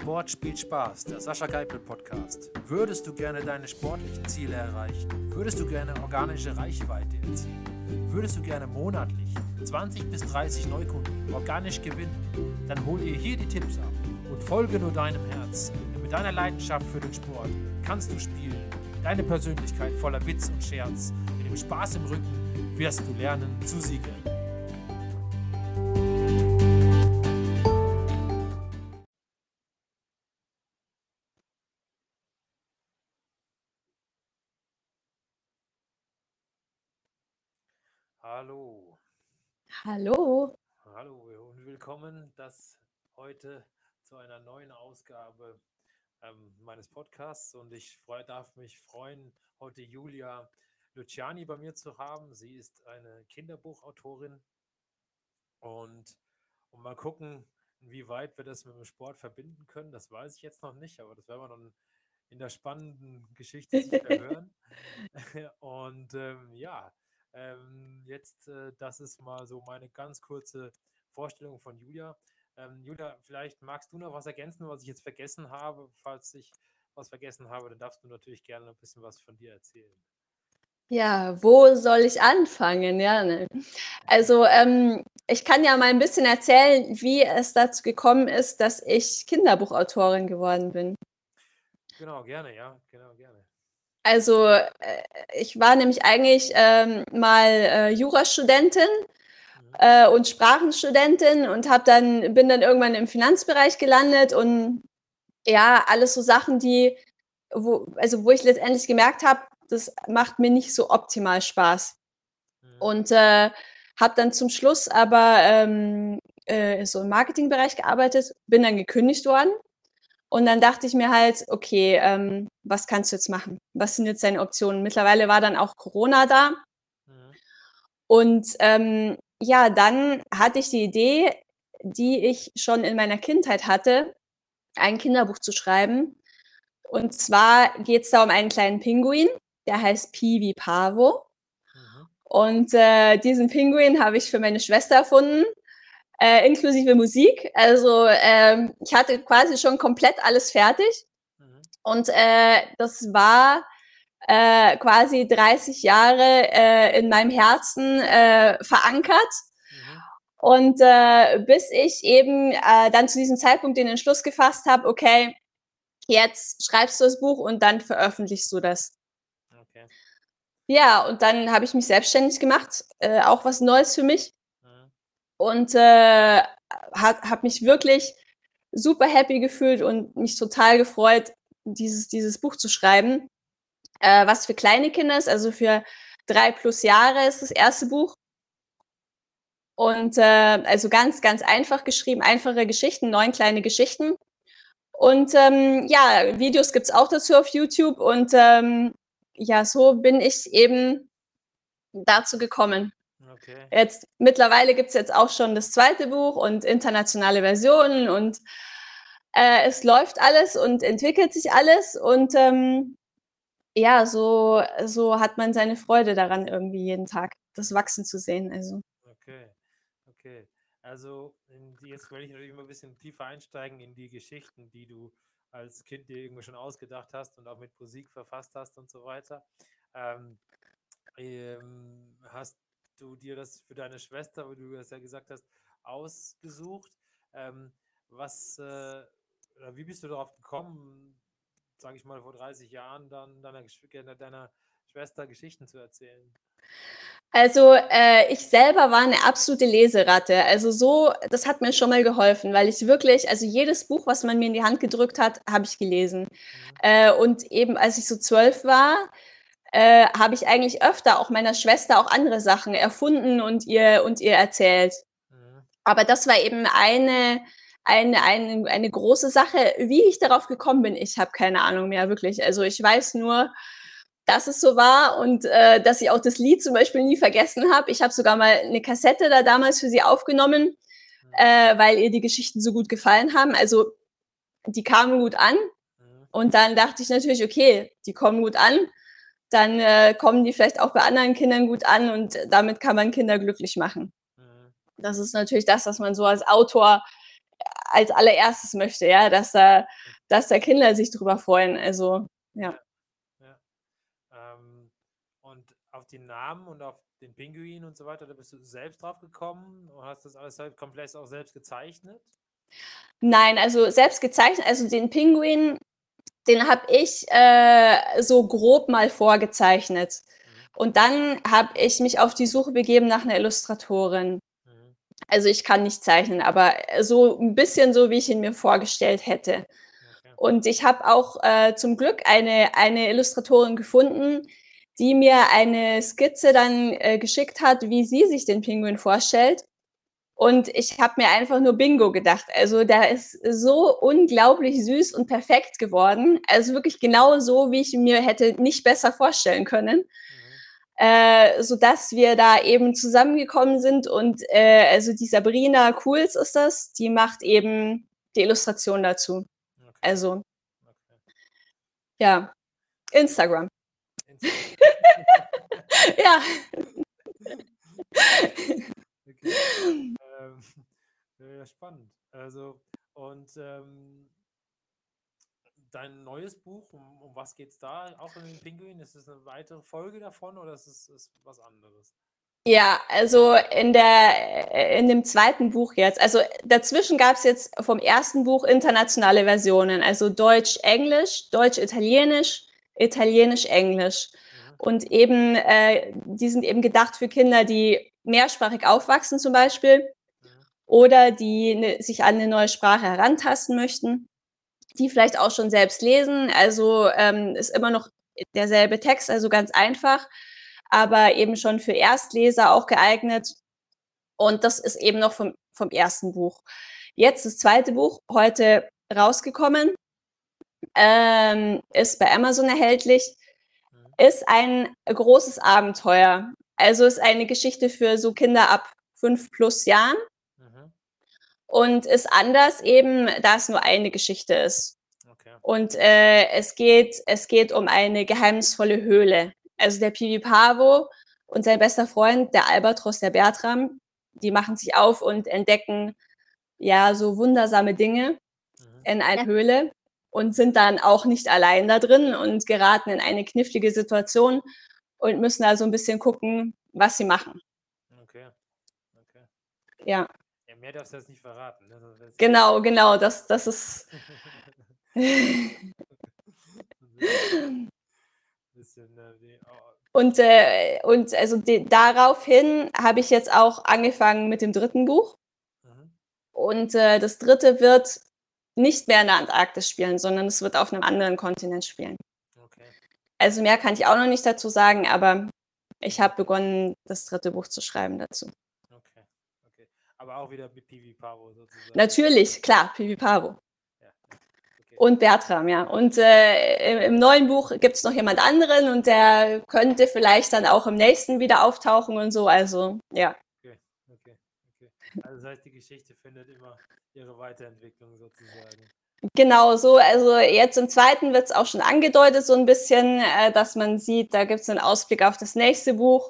Sport spielt Spaß, der Sascha Geipel Podcast. Würdest du gerne deine sportlichen Ziele erreichen? Würdest du gerne organische Reichweite erzielen? Würdest du gerne monatlich 20 bis 30 Neukunden organisch gewinnen? Dann hol dir hier die Tipps ab und folge nur deinem Herz. Denn mit deiner Leidenschaft für den Sport kannst du spielen. Deine Persönlichkeit voller Witz und Scherz. Mit dem Spaß im Rücken wirst du lernen zu siegen. Hallo. Hallo und willkommen das heute zu einer neuen Ausgabe ähm, meines Podcasts und ich freu, darf mich freuen, heute Julia Luciani bei mir zu haben. Sie ist eine Kinderbuchautorin und, und mal gucken, inwieweit wir das mit dem Sport verbinden können. Das weiß ich jetzt noch nicht, aber das werden wir dann in der spannenden Geschichte hören. und ähm, ja, ähm, jetzt, äh, das ist mal so meine ganz kurze Vorstellung von Julia. Ähm, Julia, vielleicht magst du noch was ergänzen, was ich jetzt vergessen habe. Falls ich was vergessen habe, dann darfst du natürlich gerne ein bisschen was von dir erzählen. Ja, wo soll ich anfangen? Ja, ne. Also ähm, ich kann ja mal ein bisschen erzählen, wie es dazu gekommen ist, dass ich Kinderbuchautorin geworden bin. Genau, gerne, ja, genau, gerne. Also äh, ich war nämlich eigentlich ähm, mal äh, Jurastudentin Mhm. äh, und Sprachenstudentin und habe dann bin dann irgendwann im Finanzbereich gelandet und ja, alles so Sachen, die wo also wo ich letztendlich gemerkt habe, das macht mir nicht so optimal Spaß. Mhm. Und äh, habe dann zum Schluss aber ähm, äh, so im Marketingbereich gearbeitet, bin dann gekündigt worden. Und dann dachte ich mir halt, okay, ähm, was kannst du jetzt machen? Was sind jetzt deine Optionen? Mittlerweile war dann auch Corona da. Mhm. Und ähm, ja, dann hatte ich die Idee, die ich schon in meiner Kindheit hatte, ein Kinderbuch zu schreiben. Und zwar geht es da um einen kleinen Pinguin, der heißt Pi wie Pavo. Mhm. Und äh, diesen Pinguin habe ich für meine Schwester erfunden, äh, inklusive Musik. Also ähm, ich hatte quasi schon komplett alles fertig. Mhm. Und äh, das war äh, quasi 30 Jahre äh, in meinem Herzen äh, verankert. Mhm. Und äh, bis ich eben äh, dann zu diesem Zeitpunkt den Entschluss gefasst habe, okay, jetzt schreibst du das Buch und dann veröffentlichst du das. Okay. Ja, und dann habe ich mich selbstständig gemacht, äh, auch was Neues für mich. Und äh, habe mich wirklich super happy gefühlt und mich total gefreut, dieses, dieses Buch zu schreiben, äh, was für kleine Kinder ist, also für drei plus Jahre ist das erste Buch. Und äh, also ganz, ganz einfach geschrieben, einfache Geschichten, neun kleine Geschichten. Und ähm, ja, Videos gibt's auch dazu auf YouTube. Und ähm, ja, so bin ich eben dazu gekommen. Okay. Jetzt mittlerweile gibt's jetzt auch schon das zweite Buch und internationale Versionen und äh, es läuft alles und entwickelt sich alles. Und ähm, ja, so, so hat man seine Freude daran, irgendwie jeden Tag das wachsen zu sehen. Also. Okay, okay. Also jetzt will ich natürlich mal ein bisschen tiefer einsteigen in die Geschichten, die du als Kind dir irgendwie schon ausgedacht hast und auch mit Musik verfasst hast und so weiter. Ähm, ähm, hast du dir das für deine Schwester, wie du das ja gesagt hast, ausgesucht? Ähm, was, äh, oder wie bist du darauf gekommen, sage ich mal, vor 30 Jahren dann deiner, deiner Schwester Geschichten zu erzählen? Also äh, ich selber war eine absolute Leseratte. Also so, das hat mir schon mal geholfen, weil ich wirklich, also jedes Buch, was man mir in die Hand gedrückt hat, habe ich gelesen. Mhm. Äh, und eben als ich so zwölf war, äh, habe ich eigentlich öfter auch meiner Schwester auch andere Sachen erfunden und ihr und ihr erzählt. Mhm. Aber das war eben eine, eine, eine, eine große Sache. Wie ich darauf gekommen bin, ich habe keine Ahnung mehr, wirklich. Also ich weiß nur, dass es so war und äh, dass ich auch das Lied zum Beispiel nie vergessen habe. Ich habe sogar mal eine Kassette da damals für sie aufgenommen, Mhm. äh, weil ihr die Geschichten so gut gefallen haben. Also die kamen gut an Mhm. und dann dachte ich natürlich, okay, die kommen gut an, dann äh, kommen die vielleicht auch bei anderen Kindern gut an und damit kann man Kinder glücklich machen. Mhm. Das ist natürlich das, was man so als Autor als allererstes möchte, ja, dass da, dass da Kinder sich drüber freuen. Also, ja. ja. Ähm, und auf die Namen und auf den Pinguin und so weiter, da bist du selbst drauf gekommen und hast das alles halt komplett auch selbst gezeichnet? Nein, also selbst gezeichnet, also den Pinguin, den habe ich äh, so grob mal vorgezeichnet. Mhm. Und dann habe ich mich auf die Suche begeben nach einer Illustratorin. Mhm. Also ich kann nicht zeichnen, aber so ein bisschen so, wie ich ihn mir vorgestellt hätte. Und ich habe auch äh, zum Glück eine, eine Illustratorin gefunden, die mir eine Skizze dann äh, geschickt hat, wie sie sich den Pinguin vorstellt. Und ich habe mir einfach nur Bingo gedacht. Also der ist so unglaublich süß und perfekt geworden. Also wirklich genau so, wie ich mir hätte nicht besser vorstellen können. Mhm. Äh, so dass wir da eben zusammengekommen sind und äh, also die Sabrina Cools ist das, die macht eben die Illustration dazu. Okay. Also okay. ja, Instagram. ja. Okay. Ähm, ja, spannend. Also, und ähm, dein neues Buch, um, um was geht es da? Auch in den Pinguin? Ist es eine weitere Folge davon oder ist es ist was anderes? Ja, also in der in dem zweiten Buch jetzt, also dazwischen gab es jetzt vom ersten Buch internationale Versionen, also Deutsch, Englisch, Deutsch, Italienisch, Italienisch, Englisch. Mhm. Und eben, äh, die sind eben gedacht für Kinder, die mehrsprachig aufwachsen zum Beispiel. Oder die ne, sich an eine neue Sprache herantasten möchten, die vielleicht auch schon selbst lesen. Also ähm, ist immer noch derselbe Text, also ganz einfach, aber eben schon für Erstleser auch geeignet. Und das ist eben noch vom, vom ersten Buch. Jetzt das zweite Buch, heute rausgekommen ähm, ist bei Amazon erhältlich, mhm. ist ein großes Abenteuer. Also ist eine Geschichte für so Kinder ab fünf plus Jahren. Und ist anders eben, da es nur eine Geschichte ist. Okay. Und äh, es geht, es geht um eine geheimnisvolle Höhle. Also der Pivi Pavo und sein bester Freund, der Albatros, der Bertram, die machen sich auf und entdecken ja so wundersame Dinge mhm. in einer ja. Höhle und sind dann auch nicht allein da drin und geraten in eine knifflige Situation und müssen also ein bisschen gucken, was sie machen. Okay. okay. Ja. Mehr darfst du jetzt nicht verraten. Ne? Genau, genau, das, das ist. Äh, und, äh, und also die, daraufhin habe ich jetzt auch angefangen mit dem dritten Buch. Mhm. Und äh, das dritte wird nicht mehr in der Antarktis spielen, sondern es wird auf einem anderen Kontinent spielen. Okay. Also mehr kann ich auch noch nicht dazu sagen, aber ich habe begonnen, das dritte Buch zu schreiben dazu. Aber auch wieder mit Pivi Pavo sozusagen. Natürlich, klar, Pivi Pavo. Ja. Okay. Und Bertram, ja. Und äh, im neuen Buch gibt es noch jemand anderen und der könnte vielleicht dann auch im nächsten wieder auftauchen und so. Also, ja. Okay, okay, okay. Also das heißt, die Geschichte findet immer ihre Weiterentwicklung sozusagen. Genau so. Also jetzt im zweiten wird es auch schon angedeutet, so ein bisschen, äh, dass man sieht, da gibt es einen Ausblick auf das nächste Buch.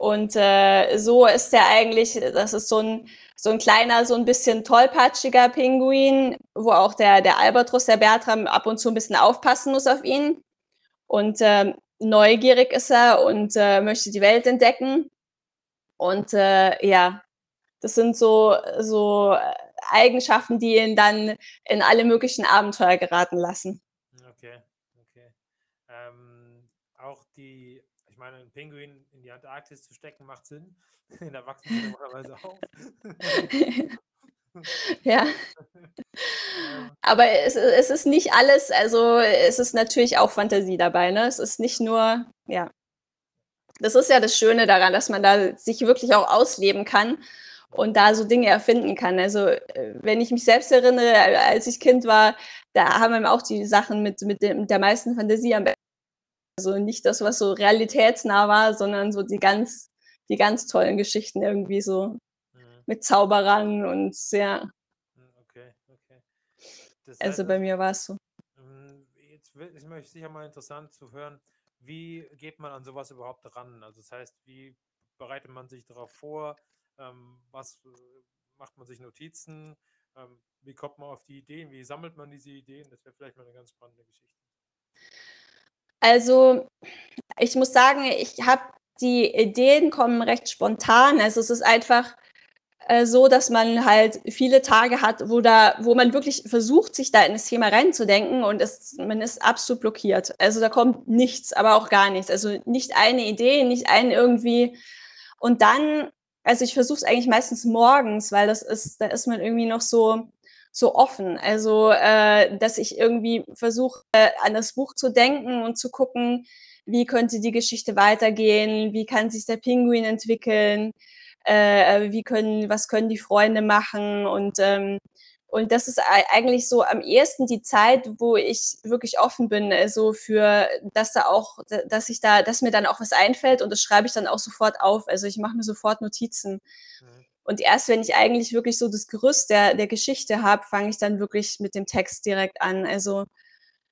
Und äh, so ist der eigentlich, das ist so ein, so ein kleiner, so ein bisschen tollpatschiger Pinguin, wo auch der, der Albatros, der Bertram, ab und zu ein bisschen aufpassen muss auf ihn. Und äh, neugierig ist er und äh, möchte die Welt entdecken. Und äh, ja, das sind so, so Eigenschaften, die ihn dann in alle möglichen Abenteuer geraten lassen. Okay, okay. Ähm, auch die, meine, ein Pinguin in die Antarktis zu stecken macht Sinn. In der wachsen sie normalerweise auf. ja. Aber es, es, ist nicht alles, also es ist natürlich auch Fantasie dabei, ne? Es ist nicht nur, ja. Das ist ja das Schöne daran, dass man da sich wirklich auch ausleben kann und da so Dinge erfinden kann. Also äh, wenn ich mich selbst erinnere, als ich Kind war, da haben wir auch die Sachen mit, mit, dem, mit der meisten Fantasie am besten. Also nicht das, was so realitätsnah war, sondern so die ganz, die ganz tollen Geschichten irgendwie so mhm. mit Zauberern und ja. Hm, okay, okay. Das also bei mir war es so. Hm, jetzt ist mir sicher mal interessant zu hören, wie geht man an sowas überhaupt ran? Also das heißt, wie bereitet man sich darauf vor? Ähm, was äh, macht man sich Notizen? Ähm, wie kommt man auf die Ideen? Wie sammelt man diese Ideen? Das wäre vielleicht mal eine ganz spannende Geschichte. Also, ich muss sagen, ich habe die Ideen kommen recht spontan. Also, es ist einfach äh, so, dass man halt viele Tage hat, wo da, wo man wirklich versucht, sich da in das Thema reinzudenken und es, man ist absolut blockiert. Also da kommt nichts, aber auch gar nichts. Also nicht eine Idee, nicht ein irgendwie. Und dann, also ich versuche es eigentlich meistens morgens, weil das ist, da ist man irgendwie noch so so offen. Also, äh, dass ich irgendwie versuche, äh, an das Buch zu denken und zu gucken, wie könnte die Geschichte weitergehen, wie kann sich der Pinguin entwickeln, äh, wie können, was können die Freunde machen und ähm, und das ist eigentlich so am ehesten die Zeit, wo ich wirklich offen bin, also für, dass da auch, dass ich da, dass mir dann auch was einfällt und das schreibe ich dann auch sofort auf. Also ich mache mir sofort Notizen. Mhm. Und erst wenn ich eigentlich wirklich so das Gerüst der, der Geschichte habe, fange ich dann wirklich mit dem Text direkt an. Also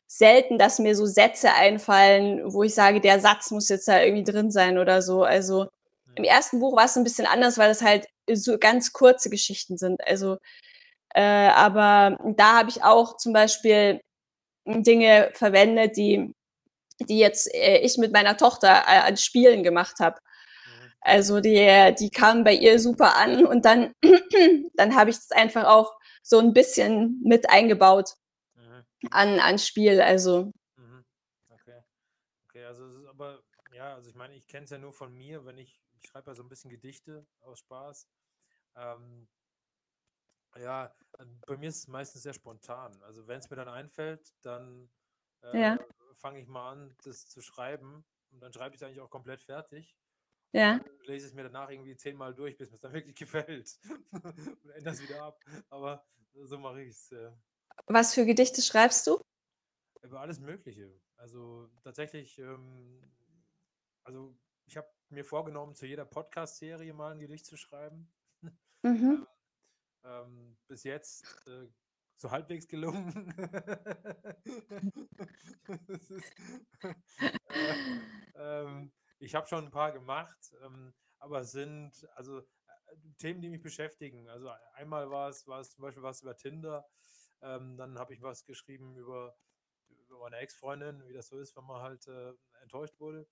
selten, dass mir so Sätze einfallen, wo ich sage, der Satz muss jetzt da irgendwie drin sein oder so. Also im ersten Buch war es ein bisschen anders, weil es halt so ganz kurze Geschichten sind. Also, äh, aber da habe ich auch zum Beispiel Dinge verwendet, die, die jetzt äh, ich mit meiner Tochter äh, an Spielen gemacht habe. Also die, die kamen bei ihr super an und dann, dann habe ich es einfach auch so ein bisschen mit eingebaut mhm. an, an Spiel. Also. Mhm. Okay. Okay, also es ist aber, ja, also ich meine, ich kenne es ja nur von mir, wenn ich ich schreibe ja so ein bisschen Gedichte aus Spaß. Ähm, ja, bei mir ist es meistens sehr spontan. Also wenn es mir dann einfällt, dann äh, ja. fange ich mal an, das zu schreiben und dann schreibe ich es eigentlich auch komplett fertig. Ja. lese es mir danach irgendwie zehnmal durch, bis mir es dann wirklich gefällt und ändere es wieder ab. Aber so mache ich es. Äh. Was für Gedichte schreibst du? Über alles Mögliche. Also tatsächlich, ähm, also ich habe mir vorgenommen, zu jeder Podcast-Serie mal ein Gedicht zu schreiben. Mhm. ähm, bis jetzt äh, so halbwegs gelungen. ist, äh, ähm, ich habe schon ein paar gemacht, ähm, aber sind also äh, Themen, die mich beschäftigen. Also einmal war es, war es zum Beispiel was über Tinder, ähm, dann habe ich was geschrieben über, über meine Ex-Freundin, wie das so ist, wenn man halt äh, enttäuscht wurde.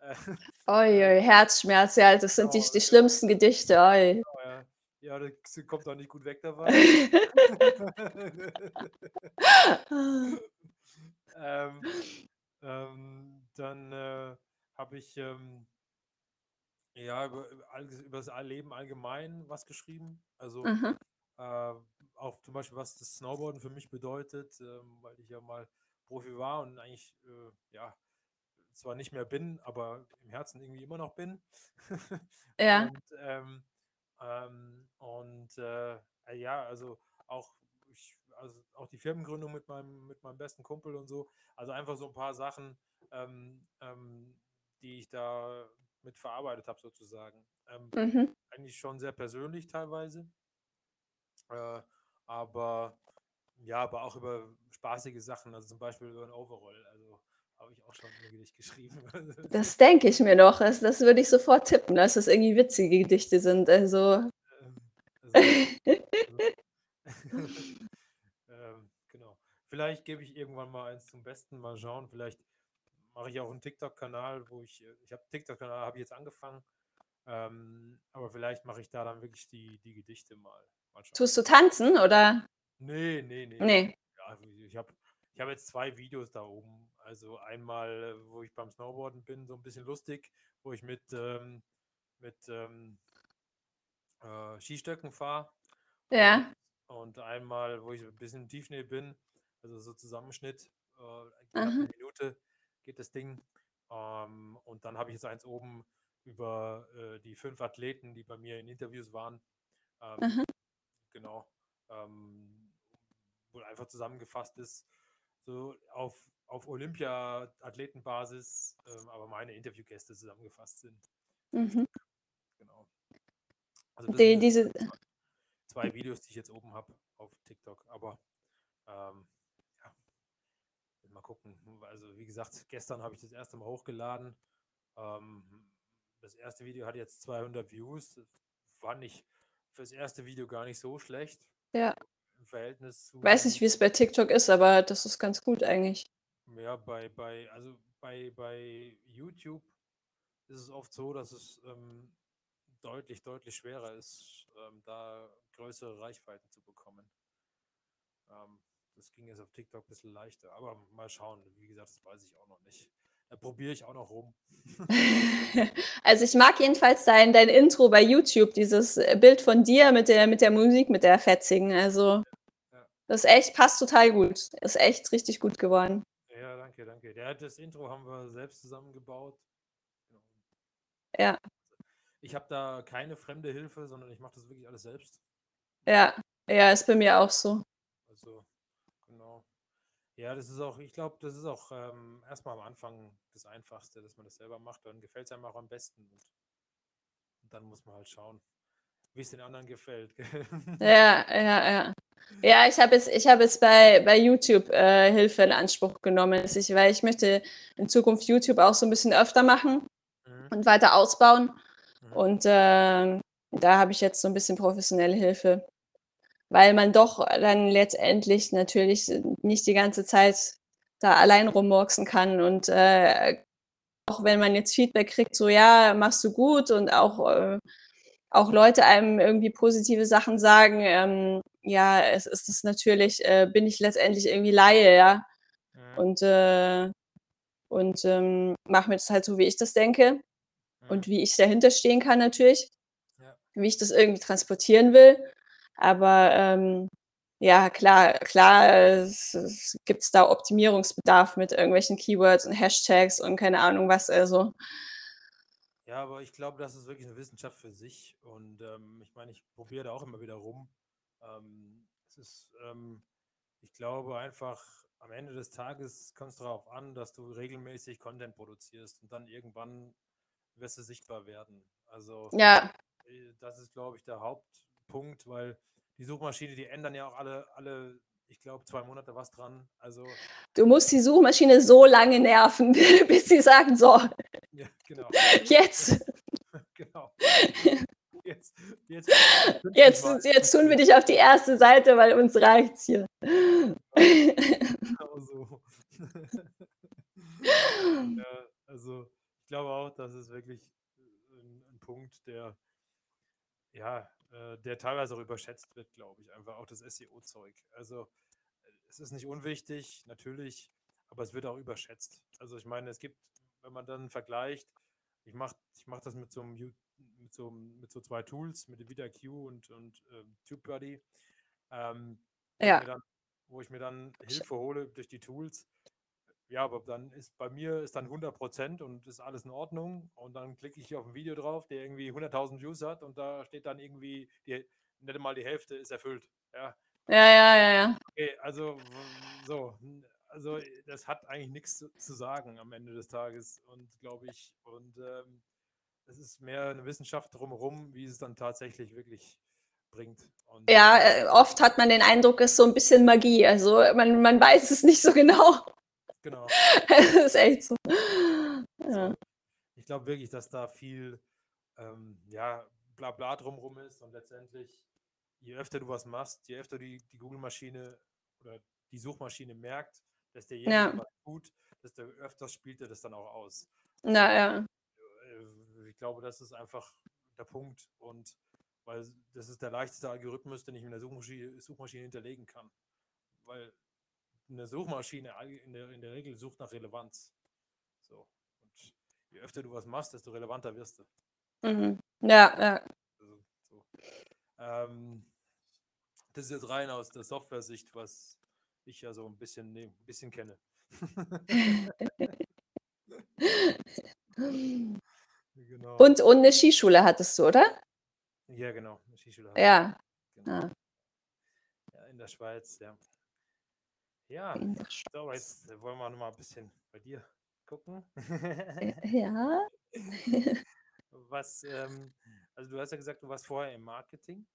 Oi, oi, Herzschmerz, ja, das sind die, die schlimmsten Gedichte. Oi. Ja, ja, das kommt auch nicht gut weg dabei. ähm, ähm, dann äh, habe ich ähm, ja über, über das Leben allgemein was geschrieben. Also mhm. äh, auch zum Beispiel, was das Snowboarden für mich bedeutet, ähm, weil ich ja mal Profi war und eigentlich äh, ja zwar nicht mehr bin, aber im Herzen irgendwie immer noch bin. Ja. und ähm, ähm, und äh, ja, also auch, ich, also auch die Firmengründung mit meinem, mit meinem besten Kumpel und so. Also einfach so ein paar Sachen, ähm, ähm die ich da mit verarbeitet habe, sozusagen. Ähm, mhm. Eigentlich schon sehr persönlich teilweise. Äh, aber ja, aber auch über spaßige Sachen, also zum Beispiel über ein Overall. Also habe ich auch schon ein Gedicht geschrieben. Das denke ich mir doch. Das, das würde ich sofort tippen, dass das irgendwie witzige Gedichte sind. Also. Ähm, also, ähm, genau. Vielleicht gebe ich irgendwann mal eins zum Besten, mal schauen. Vielleicht mache ich auch einen TikTok-Kanal, wo ich, ich habe TikTok-Kanal, habe ich jetzt angefangen. Ähm, aber vielleicht mache ich da dann wirklich die, die Gedichte mal. mal Tust du tanzen oder? Nee, nee, nee. Nee. Ja, ich habe ich habe jetzt zwei Videos da oben. Also einmal, wo ich beim Snowboarden bin, so ein bisschen lustig, wo ich mit, ähm, mit ähm, äh, Skistöcken fahre. Ja. Und, und, einmal, wo ich ein bisschen Tiefnähe bin, also so Zusammenschnitt, äh, eine Minute geht das Ding. Ähm, und dann habe ich jetzt eins oben über äh, die fünf Athleten, die bei mir in Interviews waren. Ähm, genau. Ähm, wo einfach zusammengefasst ist, so auf, auf Olympia-Athletenbasis, ähm, aber meine Interviewgäste zusammengefasst sind. Mhm. Genau. Also die, diese zwei, Videos, die ich jetzt oben habe auf TikTok, aber ähm, mal gucken. Also wie gesagt, gestern habe ich das erste Mal hochgeladen. Ähm, das erste Video hat jetzt 200 Views. Das fand ich für das erste Video gar nicht so schlecht. Ja. Verhältnis zu. Weiß nicht, wie es bei TikTok ist, aber das ist ganz gut eigentlich. Ja, bei, bei, also bei, bei YouTube ist es oft so, dass es ähm, deutlich, deutlich schwerer ist, ähm, da größere Reichweiten zu bekommen. Ähm, das ging jetzt auf TikTok ein bisschen leichter, aber mal schauen. Wie gesagt, das weiß ich auch noch nicht. Da probiere ich auch noch rum. also ich mag jedenfalls dein, dein Intro bei YouTube, dieses äh, Bild von dir mit der, mit der Musik, mit der fetzigen. Also ja. das echt, passt total gut. Ist echt richtig gut geworden. Ja, danke, danke. Der, das Intro haben wir selbst zusammengebaut. Genau. Ja. Ich habe da keine fremde Hilfe, sondern ich mache das wirklich alles selbst. Ja, ja, ist bei mir auch so. Also, genau. Ja, das ist auch, ich glaube, das ist auch ähm, erstmal am Anfang das Einfachste, dass man das selber macht. Dann gefällt es einem auch am besten. Und, dann muss man halt schauen, wie es den anderen gefällt. ja, ja, ja. Ja, ich habe jetzt, ich hab jetzt bei, bei YouTube äh, Hilfe in Anspruch genommen, ich, weil ich möchte in Zukunft YouTube auch so ein bisschen öfter machen mhm. und weiter ausbauen. Mhm. Und äh, da habe ich jetzt so ein bisschen professionelle Hilfe weil man doch dann letztendlich natürlich nicht die ganze Zeit da allein rummurksen kann und äh, auch wenn man jetzt Feedback kriegt, so ja, machst du gut und auch, äh, auch Leute einem irgendwie positive Sachen sagen, ähm, ja, es ist es natürlich, äh, bin ich letztendlich irgendwie Laie, ja. Mhm. Und, äh, und ähm, mache mir das halt so, wie ich das denke mhm. und wie ich dahinter stehen kann natürlich, ja. wie ich das irgendwie transportieren will. Aber ähm, ja, klar, klar gibt es da Optimierungsbedarf mit irgendwelchen Keywords und Hashtags und keine Ahnung was. Also. Ja, aber ich glaube, das ist wirklich eine Wissenschaft für sich. Und ähm, ich meine, ich probiere da auch immer wieder rum. Ähm, es ist, ähm, ich glaube einfach, am Ende des Tages kommt es darauf an, dass du regelmäßig Content produzierst und dann irgendwann wirst du sichtbar werden. Also ja. Äh, das ist, glaube ich, der Hauptpunkt, weil die Suchmaschine, die ändern ja auch alle, alle ich glaube, zwei Monate was dran. Also, du musst die Suchmaschine so lange nerven, bis sie sagen, so. Ja, genau. Jetzt. genau. Jetzt, jetzt, jetzt, jetzt, tun wir dich auf die erste Seite, weil uns reicht's hier. Genau so. ja, also ich glaube auch, das ist wirklich ein, ein Punkt, der ja, äh, der teilweise auch überschätzt wird, glaube ich, einfach auch das SEO-Zeug. Also es ist nicht unwichtig, natürlich, aber es wird auch überschätzt. Also ich meine, es gibt, wenn man dann vergleicht, ich mache ich mach das mit so, einem, mit, so, mit so zwei Tools, mit dem VitaQ und, und äh, TubeBuddy, ähm, ja. dann, wo ich mir dann Hilfe hole durch die Tools ja, aber dann ist bei mir ist dann 100 Prozent und ist alles in Ordnung. Und dann klicke ich hier auf ein Video drauf, der irgendwie 100.000 Views hat und da steht dann irgendwie, die, nicht mal die Hälfte ist erfüllt. Ja, ja, ja, ja. ja. Okay, also so, also das hat eigentlich nichts zu, zu sagen am Ende des Tages und glaube ich, und ähm, es ist mehr eine Wissenschaft drumherum, wie es dann tatsächlich wirklich bringt. Und, ja, äh, oft hat man den Eindruck, es ist so ein bisschen Magie. Also man, man weiß es nicht so genau. Genau. das ist echt so. Ja. Ich glaube wirklich, dass da viel ähm, ja, bla bla drumherum ist und letztendlich, je öfter du was machst, je öfter die, die Google-Maschine oder die Suchmaschine merkt, dass derjenige ja. was tut, desto öfter spielt er das dann auch aus. Na ja. Äh, ich glaube, das ist einfach der Punkt und weil das ist der leichteste Algorithmus, den ich in der Suchmaschine, Suchmaschine hinterlegen kann. Weil eine Suchmaschine in der, in der Regel sucht nach Relevanz. So. Und je öfter du was machst, desto relevanter wirst du. Mhm. Ja, ja. Also, so. ähm, das ist jetzt rein aus der Software-Sicht, was ich ja so ein bisschen, nee, ein bisschen kenne. genau. und, und eine Skischule hattest du, oder? Ja, genau. Eine Skischule. Ja. Genau. Ah. ja. In der Schweiz, ja. Ja, so, jetzt wollen wir noch mal ein bisschen bei dir gucken. Äh, ja. Was, ähm, also du hast ja gesagt, du warst vorher im Marketing.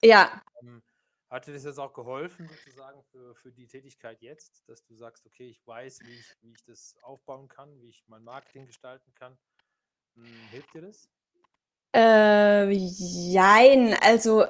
Ja. Ähm, hat dir das jetzt auch geholfen, sozusagen, für, für die Tätigkeit jetzt, dass du sagst, okay, ich weiß, wie ich, wie ich das aufbauen kann, wie ich mein Marketing gestalten kann? Hm, hilft dir das? Äh, jein, also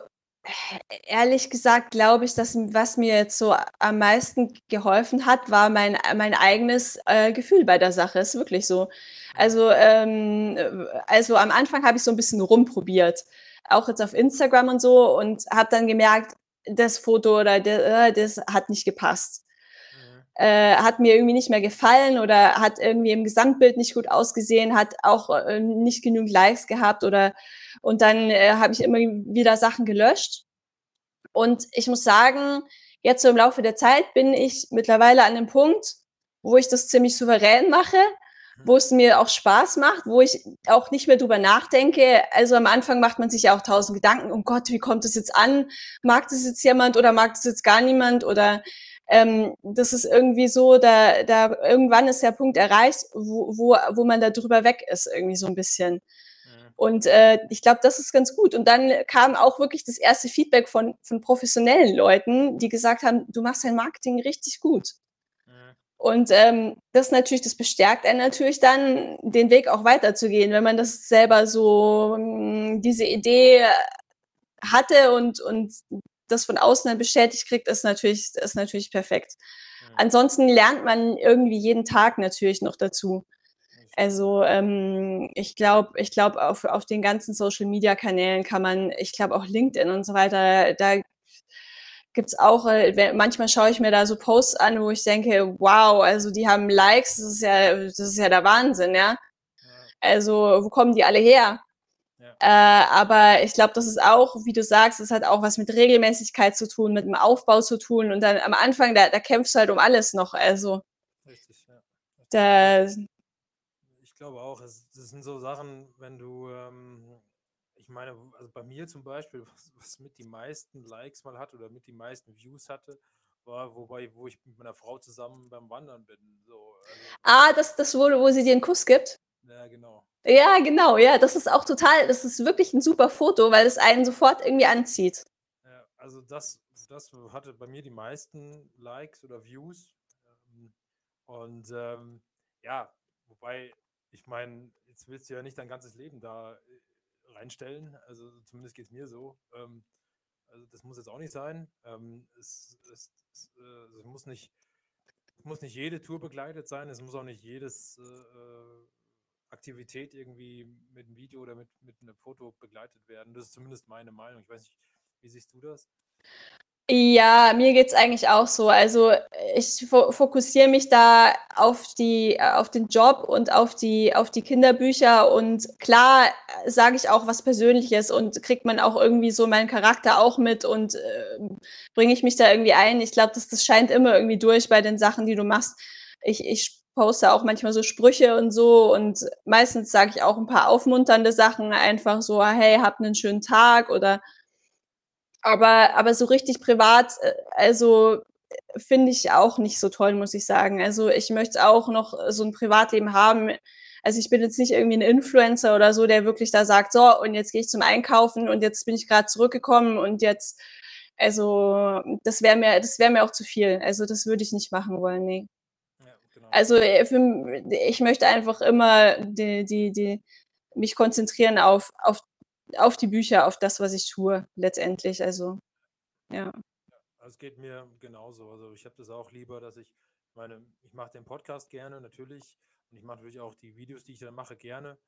Ehrlich gesagt glaube ich, dass was mir jetzt so am meisten geholfen hat, war mein mein eigenes, äh, Gefühl bei der Sache. Ist wirklich so. Also, ähm, also am Anfang habe ich so ein bisschen rumprobiert, auch jetzt auf Instagram und so und habe dann gemerkt, das Foto oder de äh, das hat nicht gepasst. Mhm. Äh, hat mir irgendwie nicht mehr gefallen oder hat irgendwie im Gesamtbild nicht gut ausgesehen, hat auch, äh, nicht genügend Likes gehabt oder und dann, äh, habe ich immer wieder Sachen gelöscht. Und ich muss sagen, jetzt so im Laufe der Zeit bin ich mittlerweile an dem Punkt, wo ich das ziemlich souverän mache, wo es mir auch Spaß macht, wo ich auch nicht mehr drüber nachdenke. Also am Anfang macht man sich ja auch tausend Gedanken, oh Gott, wie kommt das jetzt an? Mag das jetzt jemand oder mag das jetzt gar niemand? Oder ähm, das ist irgendwie so, da, da irgendwann ist der Punkt erreicht, wo, wo, wo man da drüber weg ist, irgendwie so ein bisschen. Und äh, ich glaube, das ist ganz gut. Und dann kam auch wirklich das erste Feedback von, von professionellen Leuten, die gesagt haben, du machst dein Marketing richtig gut. Und ähm, das natürlich, das bestärkt einen natürlich dann, den Weg auch weiterzugehen, wenn man das selber so, mh, hm, diese Idee hatte und, und das von außen dann bestätigt kriegt, ist natürlich, ist natürlich perfekt. Mhm. Ansonsten lernt man irgendwie jeden Tag natürlich noch dazu. Also ähm, ich glaube, ich glaube, auf, auf den ganzen Social-Media-Kanälen kann man, ich glaube auch LinkedIn und so weiter, da gibt's auch, äh, manchmal schaue ich mir da so Posts an, wo ich denke, wow, also die haben Likes, das ist ja, das ist ja der Wahnsinn, ja. ja. Also wo kommen die alle her? Ja. Äh, aber ich glaube, das ist auch, wie du sagst, es hat auch was mit Regelmäßigkeit zu tun, mit dem Aufbau zu tun. Und dann am Anfang, da, da kämpfst du halt um alles noch. Also Richtig, ja. Da, glaube auch, es, das sind so Sachen, wenn du, ähm, ich meine, also bei mir zum Beispiel, was, was, mit die meisten Likes mal hat oder mit die meisten Views hatte, war, wobei, wo ich mit meiner Frau zusammen beim Wandern bin. So, also, ah, das, das wo, wo sie dir einen Kuss gibt? Ja, genau. Ja, genau, ja, das ist auch total, das ist wirklich ein super Foto, weil es einen sofort irgendwie anzieht. Ja, also das, das hatte bei mir die meisten Likes oder Views. Ähm, und ähm, ja, wobei ich meine, jetzt willst du ja nicht dein ganzes Leben da äh, reinstellen. Also zumindest geht es mir so. Ähm, also das muss jetzt auch nicht sein. Ähm, es, es, es, äh, es, muss nicht, muss nicht jede Tour begleitet sein. Es muss auch nicht jedes äh, Aktivität irgendwie mit einem Video oder mit, mit einem Foto begleitet werden. Das ist zumindest meine Meinung. Ich weiß nicht, wie siehst du das? Ja, mir geht's eigentlich auch so. Also, ich fo fokussiere mich da auf die auf den Job und auf die auf die Kinderbücher und klar sage ich auch was Persönliches und kriegt man auch irgendwie so meinen Charakter auch mit und, äh, bringe ich mich da irgendwie ein. Ich glaube, das das scheint immer irgendwie durch bei den Sachen, die du machst. Ich ich poste auch manchmal so Sprüche und so und meistens sage ich auch ein paar aufmunternde Sachen, einfach so: „Hey, habt einen schönen Tag“ oder aber, aber so richtig privat, äh, also finde ich auch nicht so toll, muss ich sagen. Also ich möchte auch noch so ein Privatleben haben. Also ich bin jetzt nicht irgendwie ein Influencer oder so, der wirklich da sagt, so, und jetzt gehe ich zum Einkaufen und jetzt bin ich gerade zurückgekommen und jetzt, also das wäre mir, das wäre mir auch zu viel. Also das würde ich nicht machen wollen, nee. Ja, genau. Also äh, für, ich möchte einfach immer die, die, die, mich konzentrieren auf, auf auf die Bücher, auf das, was ich tue, letztendlich. Also, ja. es geht mir genauso. Also ich habe das auch lieber, dass ich meine, ich mache den Podcast gerne natürlich und ich mache natürlich auch die Videos, die ich dann mache, gerne.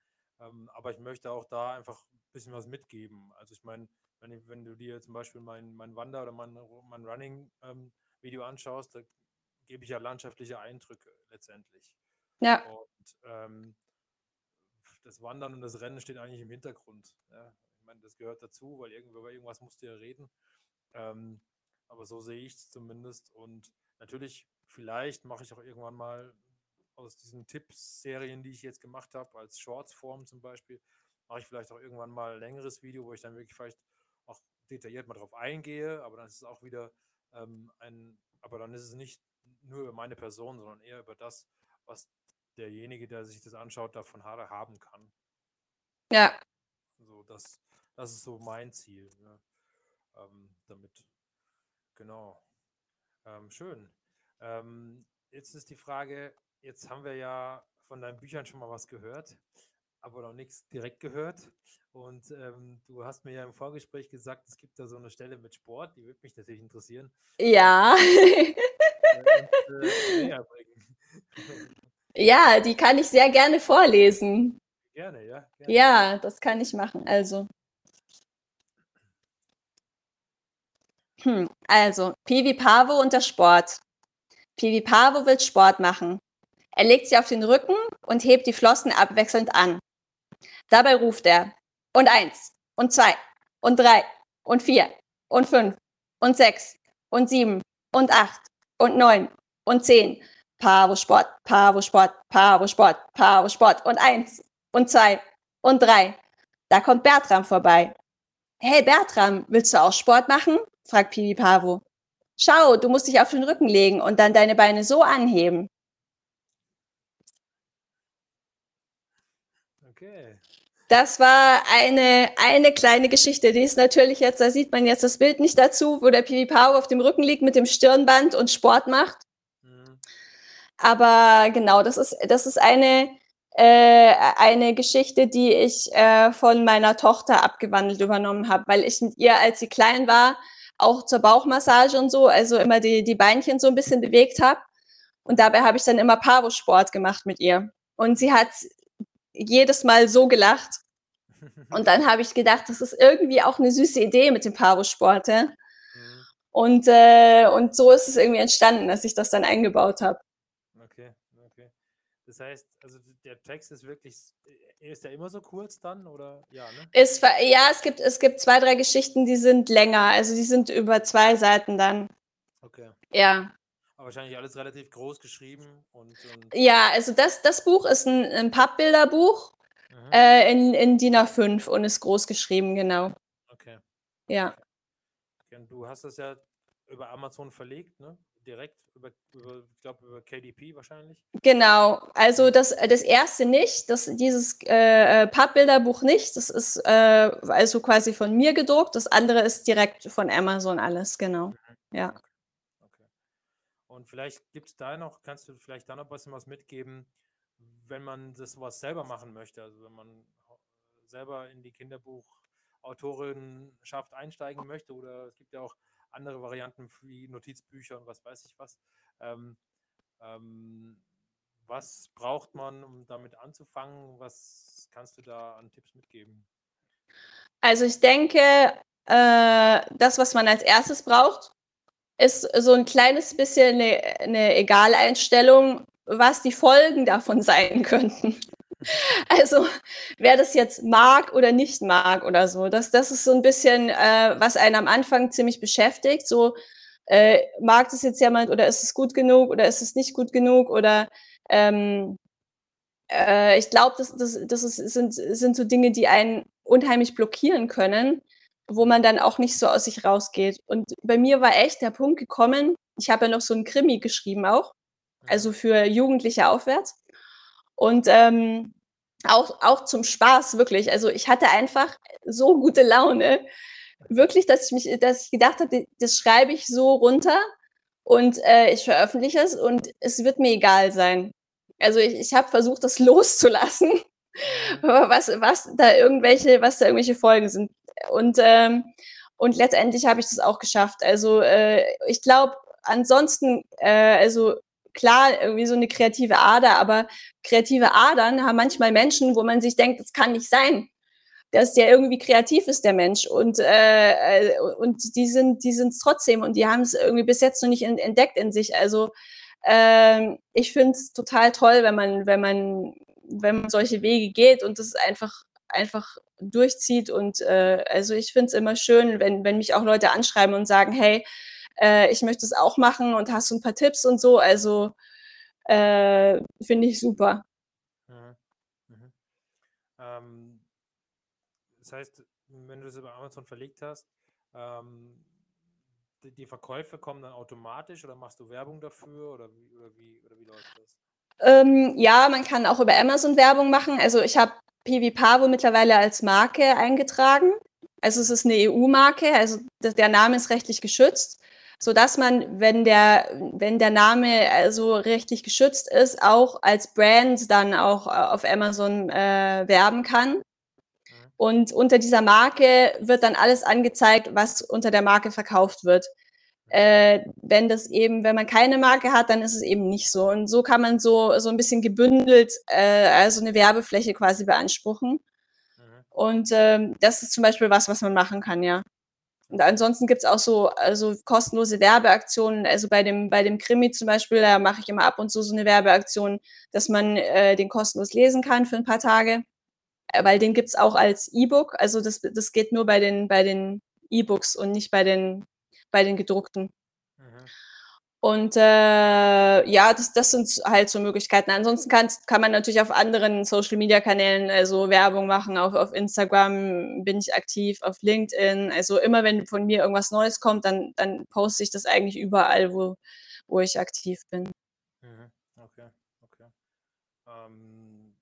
Ähm, aber ich möchte auch da einfach ein bisschen was mitgeben. Also ich meine, wenn, wenn, du dir zum Beispiel mein, mein Wander- oder mein, mein Running-Video ähm, anschaust, da gebe ich ja landschaftliche Eindrücke letztendlich. Ja. Und ähm, das Wandern und das Rennen steht eigentlich im Hintergrund. Ja. Ich meine, das gehört dazu, weil über irgendwas musst du ja reden. Ähm, aber so sehe ich es zumindest. Und natürlich, vielleicht mache ich auch irgendwann mal aus diesen Tipps-Serien, die ich jetzt gemacht habe, als Shorts-Form zum Beispiel, mache ich vielleicht auch irgendwann mal ein längeres Video, wo ich dann wirklich vielleicht auch detailliert mal drauf eingehe. Aber dann ist es auch wieder ähm, ein, aber dann ist es nicht nur über meine Person, sondern eher über das, was derjenige, der sich das anschaut, davon haben kann. Ja. So, das, das ist so mein Ziel. Ne? Ähm, damit. Genau. Ähm, schön. Ähm, jetzt ist die Frage, jetzt haben wir ja von deinen Büchern schon mal was gehört, aber noch nichts direkt gehört. Und ähm, du hast mir ja im Vorgespräch gesagt, es gibt da so eine Stelle mit Sport, die würde mich natürlich interessieren. Ja. Und, äh, ja, die kann ich sehr gerne vorlesen. Gerne, ja. Gerne. Ja, das kann ich machen. Also. Hm, also, Pivi Pavo und der Sport. Pivi Pavo will Sport machen. Er legt sie auf den Rücken und hebt die Flossen abwechselnd an. Dabei ruft er, und eins und zwei und drei und vier und fünf und sechs und sieben und acht und neun und zehn. Pavo Sport, Pavo Sport, Pavo Sport, Pavo Sport und eins und zwei und drei. Da kommt Bertram vorbei. Hey Bertram, willst du auch Sport machen? fragt Pipi Pavo. Schau, du musst dich auf den Rücken legen und dann deine Beine so anheben. Okay. Das war eine, eine kleine Geschichte. Die ist natürlich jetzt, da sieht man jetzt das Bild nicht dazu, wo der Pipi Pau auf dem Rücken liegt mit dem Stirnband und Sport macht. Aber genau, das ist, das ist eine, äh, eine Geschichte, die ich äh, von meiner Tochter abgewandelt übernommen habe, weil ich mit ihr, als sie klein war, auch zur Bauchmassage und so, also immer die, die Beinchen so ein bisschen bewegt habe. Und dabei habe ich dann immer Pavo-Sport gemacht mit ihr. Und sie hat jedes Mal so gelacht. Und dann habe ich gedacht, das ist irgendwie auch eine süße Idee mit dem Pavo-Sport. Ja? Mhm. Und, äh, und so ist es irgendwie entstanden, dass ich das dann eingebaut habe. Das heißt, also der Text ist wirklich, äh, ist der immer so kurz dann oder ja, ne? Ist, ja, es gibt, es gibt zwei, drei Geschichten, die sind länger, also die sind über zwei Seiten dann. Okay. Ja. Aber wahrscheinlich alles relativ groß geschrieben. Und, und ja, also das, das Buch ist ein, ein Pappbilderbuch mhm. äh, in, in DIN A5 und ist groß geschrieben, genau. Okay. Ja. Okay. Und du hast das ja über Amazon verlegt, ne? Direkt über, über ich glaube, über KDP wahrscheinlich. Genau, also das, das erste nicht, das, dieses äh, äh, Pappbilderbuch nicht, das ist äh, also quasi von mir gedruckt, das andere ist direkt von Amazon alles, genau. Mhm. Ja. Und vielleicht gibt es da noch, kannst du vielleicht da noch was, was mitgeben, wenn man das was selber machen möchte, also wenn man selber in die Kinderbuchautorenschaft einsteigen möchte oder es gibt ja auch andere Varianten wie Notizbücher und was weiß ich was. Ähm, ähm, was braucht man, um damit anzufangen? Was kannst du da an Tipps mitgeben? Also ich denke, äh, das, was man als erstes braucht, ist so ein kleines bisschen eine, eine Egaleinstellung, was die Folgen davon sein könnten. Also, wer das jetzt mag oder nicht mag oder so, das, das ist so ein bisschen, äh, was einen am Anfang ziemlich beschäftigt. So, äh, mag das jetzt jemand oder ist es gut genug oder ist es nicht gut genug oder ähm, äh, ich glaube, das, das, das ist, sind, sind so Dinge, die einen unheimlich blockieren können wo man dann auch nicht so aus sich rausgeht. Und bei mir war echt der Punkt gekommen, ich habe ja noch so ein Krimi geschrieben auch, also für Jugendliche aufwärts. Und ähm, auch, auch zum Spaß, wirklich. Also ich hatte einfach so gute Laune, wirklich, dass ich mich, dass ich gedacht habe, das schreibe ich so runter und äh, ich veröffentliche es und es wird mir egal sein. Also ich, ich habe versucht, das loszulassen, was, was da irgendwelche, was da irgendwelche Folgen sind. Und, ähm, und letztendlich habe ich das auch geschafft. Also äh, ich glaube, ansonsten, äh, also klar, irgendwie so eine kreative Ader, aber kreative Adern haben manchmal Menschen, wo man sich denkt, das kann nicht sein. Dass der irgendwie kreativ ist, der Mensch. Und, äh, äh und die sind die es trotzdem und die haben es irgendwie bis jetzt noch nicht entdeckt in sich. Also äh, ich finde es total toll, wenn man, wenn man, wenn man solche Wege geht und das einfach einfach durchzieht. Und äh, also ich finde es immer schön, wenn, wenn mich auch Leute anschreiben und sagen, hey, äh, ich möchte es auch machen und hast du ein paar Tipps und so. Also äh, finde ich super. Mhm. Mhm. Ähm, das heißt, wenn du es über Amazon verlegt hast, ähm, die, die, Verkäufe kommen dann automatisch oder machst du Werbung dafür oder wie, oder wie, oder wie läuft das? Ähm, ja, man kann auch über Amazon Werbung machen. Also ich habe Pivi Pavo mittlerweile als Marke eingetragen. Also es ist eine EU-Marke, also der Name ist rechtlich geschützt. So dass man, wenn der, wenn der Name also rechtlich geschützt ist, auch als Brand dann auch auf Amazon äh, werben kann. Mhm. Und unter dieser Marke wird dann alles angezeigt, was unter der Marke verkauft wird. Äh, wenn das eben, wenn man keine Marke hat, dann ist es eben nicht so. Und so kann man so, so ein bisschen gebündelt, äh, also eine Werbefläche quasi beanspruchen. Mhm. Und ähm, das ist zum Beispiel was, was man machen kann, ja. Und ansonsten gibt's auch so also kostenlose Werbeaktionen. Also bei dem, bei dem Krimi zum Beispiel, da mache ich immer ab und zu so eine Werbeaktion, dass man äh, den kostenlos lesen kann für ein paar Tage. Äh, weil den gibt's auch als E-Book. Also das, das geht nur bei den, bei den E-Books und nicht bei den bei den gedruckten. Und äh, ja, das, das sind halt so Möglichkeiten. Ansonsten kann, kann man natürlich auf anderen Social-Media-Kanälen also Werbung machen. Auf, auf Instagram bin ich aktiv, auf LinkedIn. Also immer wenn von mir irgendwas Neues kommt, dann, dann poste ich das eigentlich überall, wo, wo ich aktiv bin. Mhm. Okay, okay. Ähm,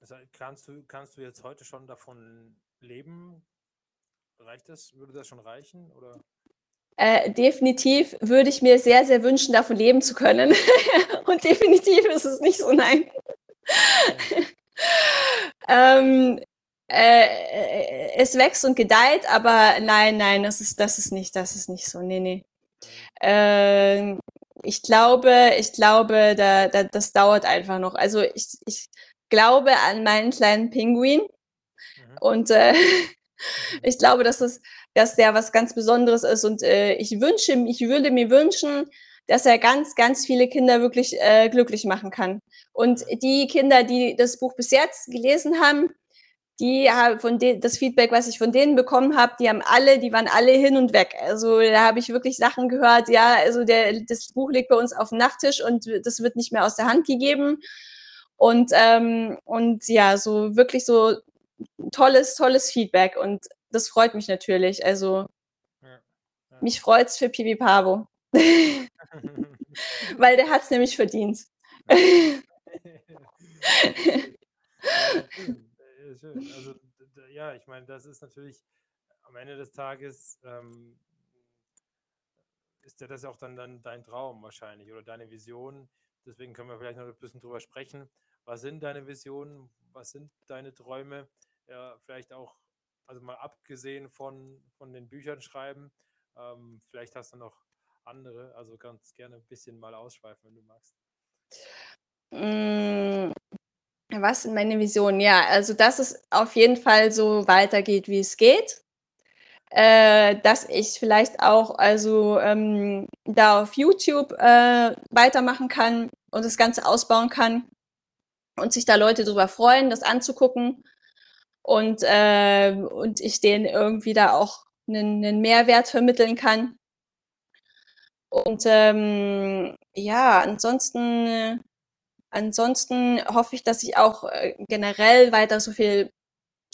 also kannst, du, kannst du jetzt heute schon davon leben? Reicht das? Würde das schon reichen? Oder? Äh, definitiv würde ich mir sehr, sehr wünschen, davon leben zu können. Und definitiv ist es nicht so, nein. ähm, äh, es wächst und gedeiht, aber nein, nein, das ist, das ist nicht, das ist nicht so. Nee, nee. Äh, ich glaube, ich glaube, da, da, das dauert einfach noch. Also ich, ich glaube an meinen kleinen Pinguin. Mhm. Und äh, ich glaube, dass es dass der was ganz Besonderes ist. Und äh, ich wünsche, ich würde mir wünschen, dass er ganz, ganz viele Kinder wirklich äh, glücklich machen kann. Und die Kinder, die das Buch bis jetzt gelesen haben, die von de das Feedback, was ich von denen bekommen habe, die haben alle, die waren alle hin und weg. Also da habe ich wirklich Sachen gehört, ja, also der, das Buch liegt bei uns auf dem Nachttisch und das wird nicht mehr aus der Hand gegeben. Und, ähm, und ja, so wirklich so tolles, tolles Feedback. Und das freut mich natürlich. Also ja, ja. mich freut es für Pipi Pavo. Weil der hat es nämlich verdient. Also, ja, ich meine, das ist natürlich am Ende des Tages, ähm, ist ja das auch dann, dann dein Traum wahrscheinlich oder deine Vision. Deswegen können wir vielleicht noch ein bisschen drüber sprechen. Was sind deine Visionen? Was sind deine Träume? Ja, vielleicht auch also mal abgesehen von, von den Büchern schreiben, ähm, vielleicht hast du noch andere, also ganz gerne ein bisschen mal ausschweifen, wenn du magst. Mm, was sind meine Visionen? Ja, also dass es auf jeden Fall so weitergeht, wie es geht. Äh, dass ich vielleicht auch also ähm, da auf YouTube äh, weitermachen kann und das Ganze ausbauen kann und sich da Leute drüber freuen, das anzugucken und, äh, und ich denen irgendwie da auch einen, einen Mehrwert vermitteln kann. Und ähm, ja, ansonsten, ansonsten hoffe ich, dass ich auch äh, generell weiter so viel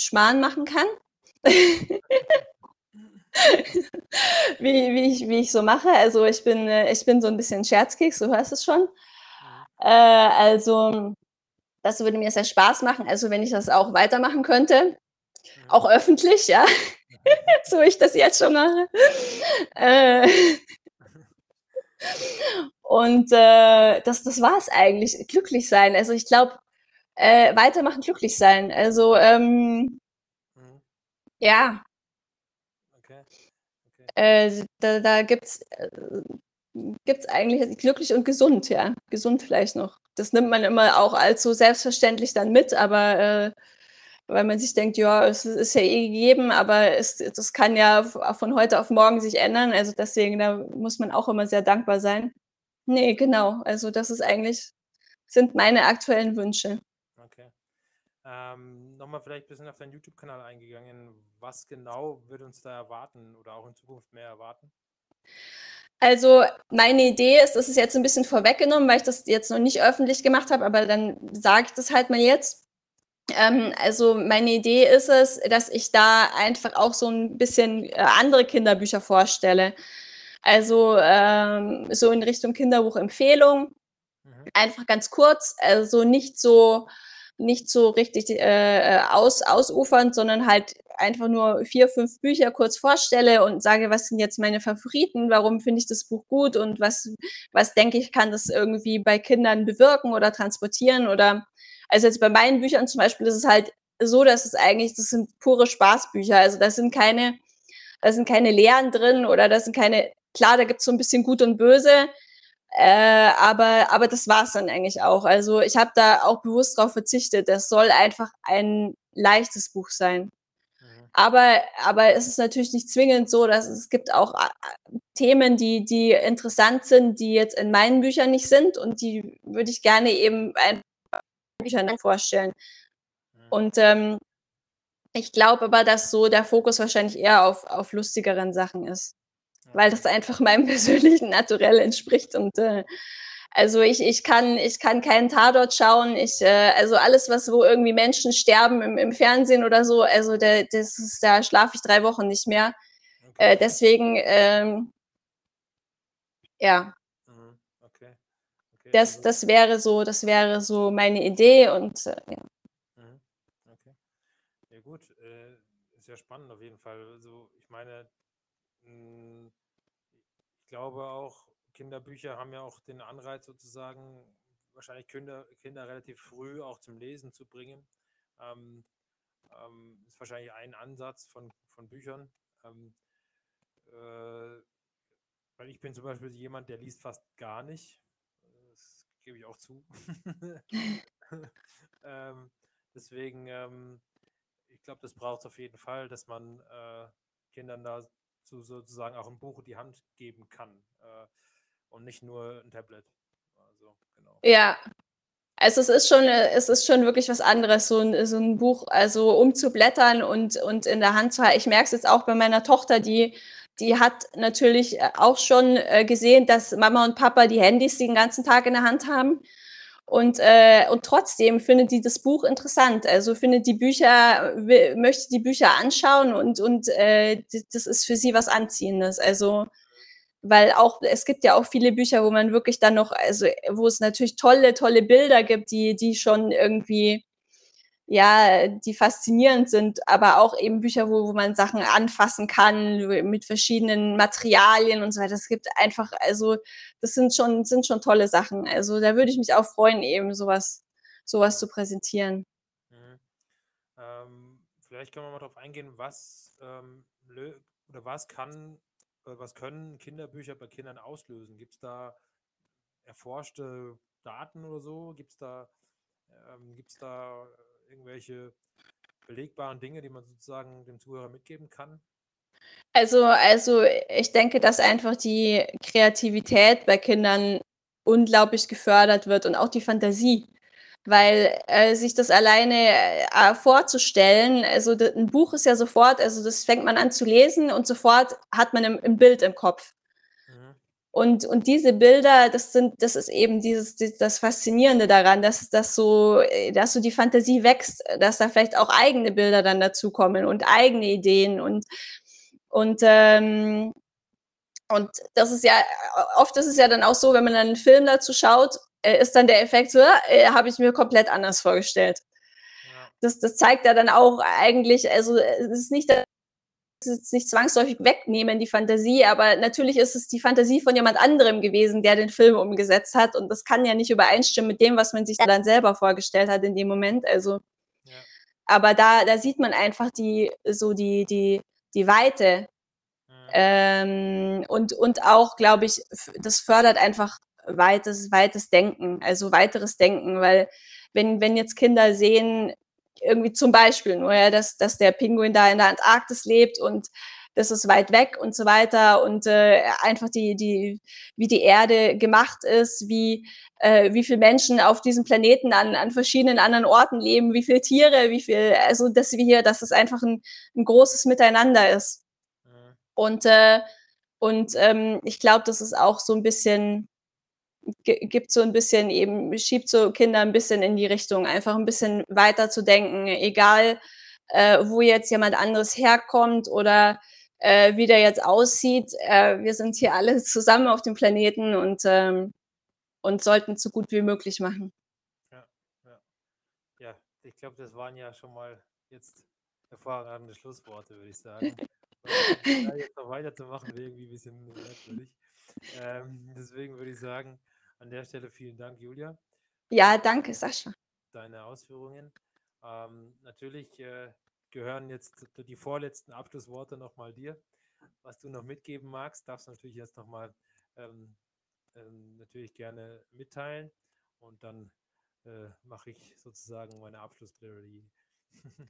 Schmarrn machen kann. wie, wie, ich, wie ich so mache. Also ich bin, äh, ich bin so ein bisschen Scherzkeks, du hörst es schon. Äh, also das würde mir sehr Spaß machen. Also wenn ich das auch weitermachen könnte, auch öffentlich, ja, so wie ich das jetzt schon mache. Äh, und äh, das, das war es eigentlich, glücklich sein. Also ich glaube, äh, weitermachen, glücklich sein. Also ähm, mhm. ja. Okay. okay. Äh, da da gibt es äh, gibt's eigentlich glücklich und gesund, ja. Gesund vielleicht noch das nimmt man immer auch so selbstverständlich dann mit, aber äh, weil man sich denkt, ja, es ist ja eh gegeben, aber es, das kann ja von heute auf morgen sich ändern. Also deswegen, da muss man auch immer sehr dankbar sein. Nee, genau. Also das ist eigentlich, sind meine aktuellen Wünsche. Okay. Ähm, Nochmal vielleicht ein bisschen auf deinen YouTube-Kanal eingegangen. Was genau wird uns da erwarten oder auch in Zukunft mehr erwarten? Also meine Idee ist, das ist jetzt ein bisschen vorweggenommen, weil ich das jetzt noch nicht öffentlich gemacht habe, aber dann sage ich das halt mal jetzt. Ähm, also meine Idee ist es, dass ich da einfach auch so ein bisschen äh, andere Kinderbücher vorstelle. Also ähm, so in Richtung Kinderbuchempfehlung. Mhm. Einfach ganz kurz, also nicht so nicht so richtig äh, aus, ausufernd, sondern halt einfach nur vier, fünf Bücher kurz vorstelle und sage, was sind jetzt meine Favoriten, warum finde ich das Buch gut und was, was denke ich, kann das irgendwie bei Kindern bewirken oder transportieren oder, also jetzt bei meinen Büchern zum Beispiel ist es halt so, dass es eigentlich, das sind pure Spaßbücher, also da sind keine, da sind keine Lehren drin oder da sind keine, klar, da gibt es so ein bisschen Gut und Böse, äh, aber, aber das war es dann eigentlich auch. Also ich habe da auch bewusst darauf verzichtet. Das soll einfach ein leichtes Buch sein. Aber, aber es ist natürlich nicht zwingend so, dass es gibt auch äh, Themen, die, die interessant sind, die jetzt in meinen Büchern nicht sind und die würde ich gerne eben in Büchern vorstellen. Mhm. Und ähm, ich glaube aber, dass so der Fokus wahrscheinlich eher auf, auf lustigeren Sachen ist weil das einfach meinem persönlichen Naturell entspricht. Und äh, also ich, ich, kann, ich kann keinen Tatort schauen. Ich, äh, also alles, was wo irgendwie Menschen sterben im, im Fernsehen oder so, also der, das ist, da schlafe ich drei Wochen nicht mehr. Okay. Äh, deswegen, ähm, ja. Mhm. Okay. Okay. Das, also das wäre so, das wäre so meine Idee und äh, ja. Mhm. Okay. Ja gut, äh, ist ja spannend auf jeden Fall. Also ich meine, hm, ich glaube auch, Kinderbücher haben ja auch den Anreiz sozusagen, wahrscheinlich Kinder, Kinder relativ früh auch zum Lesen zu bringen. Ähm, ähm, ist wahrscheinlich ein Ansatz von, von Büchern. Ähm, äh, weil ich bin zum Beispiel jemand, der liest fast gar nicht. Das gebe ich auch zu. ähm, deswegen, ähm, ich glaube, das braucht es auf jeden Fall, dass man äh, Kindern da so, sozusagen auch ein Buch in die Hand geben kann äh, und nicht nur ein Tablet. Also, genau. Ja, also es ist schon, es ist schon wirklich was anderes, so ein, so ein Buch, also umzublättern und, und in der Hand zu halten. Ich merke es jetzt auch bei meiner Tochter, die, die hat natürlich auch schon äh, gesehen, dass Mama und Papa die Handys den ganzen Tag in der Hand haben. Und, äh, und trotzdem findet die das Buch interessant. Also findet die Bücher, möchte die Bücher anschauen und, und äh, das ist für sie was Anziehendes. Also, weil auch, es gibt ja auch viele Bücher, wo man wirklich dann noch, also wo es natürlich tolle, tolle Bilder gibt, die, die schon irgendwie ja, die faszinierend sind, aber auch eben Bücher, wo, wo man Sachen anfassen kann mit verschiedenen Materialien und so weiter. Es gibt einfach, also das sind schon, sind schon tolle Sachen. Also da würde ich mich auch freuen, eben sowas, sowas zu präsentieren. Mhm. Ähm, vielleicht können wir mal darauf eingehen, was ähm, oder was kann, was können Kinderbücher bei Kindern auslösen? Gibt es da erforschte Daten oder so? Gibt es da, ähm, da irgendwelche belegbaren Dinge, die man sozusagen dem Zuhörer mitgeben kann? Also, also ich denke, dass einfach die Kreativität bei Kindern unglaublich gefördert wird und auch die Fantasie. Weil äh, sich das alleine äh, vorzustellen, also ein Buch ist ja sofort, also das fängt man an zu lesen und sofort hat man ein Bild im Kopf. Und, und diese Bilder, das sind, das ist eben dieses, das Faszinierende daran, dass, dass so, dass so die Fantasie wächst, dass da vielleicht auch eigene Bilder dann dazukommen und eigene Ideen und, und, ähm, und das ist ja, oft ist es ja dann auch so, wenn man dann einen Film dazu schaut, äh, ist dann der Effekt so, äh, habe ich mir komplett anders vorgestellt. Ja. Das, das zeigt ja dann auch eigentlich, also es ist nicht jetzt nicht zwangsläufig wegnehmen, die Fantasie, aber natürlich ist es die Fantasie von jemand anderem gewesen, der den Film umgesetzt hat. Und das kann ja nicht übereinstimmen mit dem, was man sich dann selber vorgestellt hat in dem Moment. Also, ja. aber da, da sieht man einfach die, so die, die, die Weite. Ja. Ähm, und, und auch, glaube ich, das fördert einfach weites, weites Denken, also weiteres Denken, weil wenn, wenn jetzt Kinder sehen, irgendwie zum Beispiel nur, ja, dass, dass der Pinguin da in der Antarktis lebt und das ist weit weg und so weiter und äh, einfach die, die, wie die Erde gemacht ist, wie, äh, wie viele Menschen auf diesem Planeten an, an verschiedenen anderen Orten leben, wie viele Tiere, wie viel, also dass wir hier, dass es einfach ein, ein großes Miteinander ist. Mhm. Und, äh, und ähm, ich glaube, das ist auch so ein bisschen gibt so ein bisschen eben, schiebt so Kinder ein bisschen in die Richtung, einfach ein bisschen weiter zu denken, egal äh, wo jetzt jemand anderes herkommt oder äh, wie der jetzt aussieht. Äh, wir sind hier alle zusammen auf dem Planeten und, ähm, und sollten es so gut wie möglich machen. Ja, ja. ja ich glaube, das waren ja schon mal jetzt hervorragende Schlussworte, würde ich sagen. jetzt noch weiterzumachen, wäre irgendwie ein bisschen merkwürdig. Ähm, deswegen würde ich sagen, an der Stelle vielen Dank, Julia. Ja, danke, Sascha. Deine Ausführungen. Ähm, natürlich äh, gehören jetzt die vorletzten Abschlussworte nochmal dir. Was du noch mitgeben magst, darfst du natürlich jetzt nochmal ähm, ähm, natürlich gerne mitteilen und dann äh, mache ich sozusagen meine Abschlussplädoyer.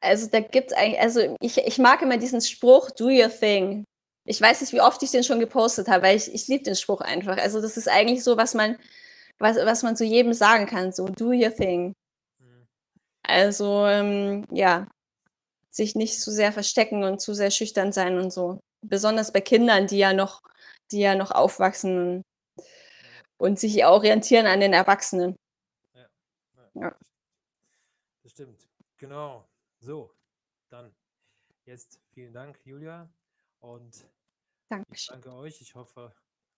also da gibt es eigentlich, also ich, ich mag immer diesen Spruch, do your thing. Ich weiß nicht, wie oft ich den schon gepostet habe, weil ich, ich liebe den Spruch einfach. Also das ist eigentlich so, was man, was, was man zu jedem sagen kann, so do your thing. Mhm. Also ähm, ja, sich nicht zu sehr verstecken und zu sehr schüchtern sein und so. Besonders bei Kindern, die ja noch, die ja noch aufwachsen und sich orientieren an den Erwachsenen. Ja, ja. ja. Das stimmt. Genau. So, dann jetzt vielen Dank, Julia. Und Dankeschön. ich danke euch. Ich hoffe,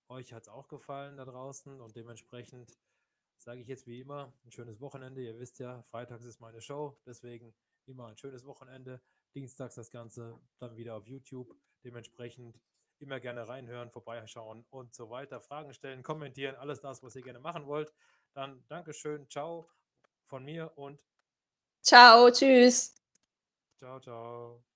euch hat es auch gefallen da draußen. Und dementsprechend sage ich jetzt wie immer ein schönes Wochenende. Ihr wisst ja, freitags ist meine Show. Deswegen immer ein schönes Wochenende. Dienstags das Ganze dann wieder auf YouTube. Dementsprechend immer gerne reinhören, vorbeischauen und so weiter. Fragen stellen, kommentieren, alles das, was ihr gerne machen wollt. Dann Dankeschön, ciao von mir und ciao, tschüss. Ciao, ciao.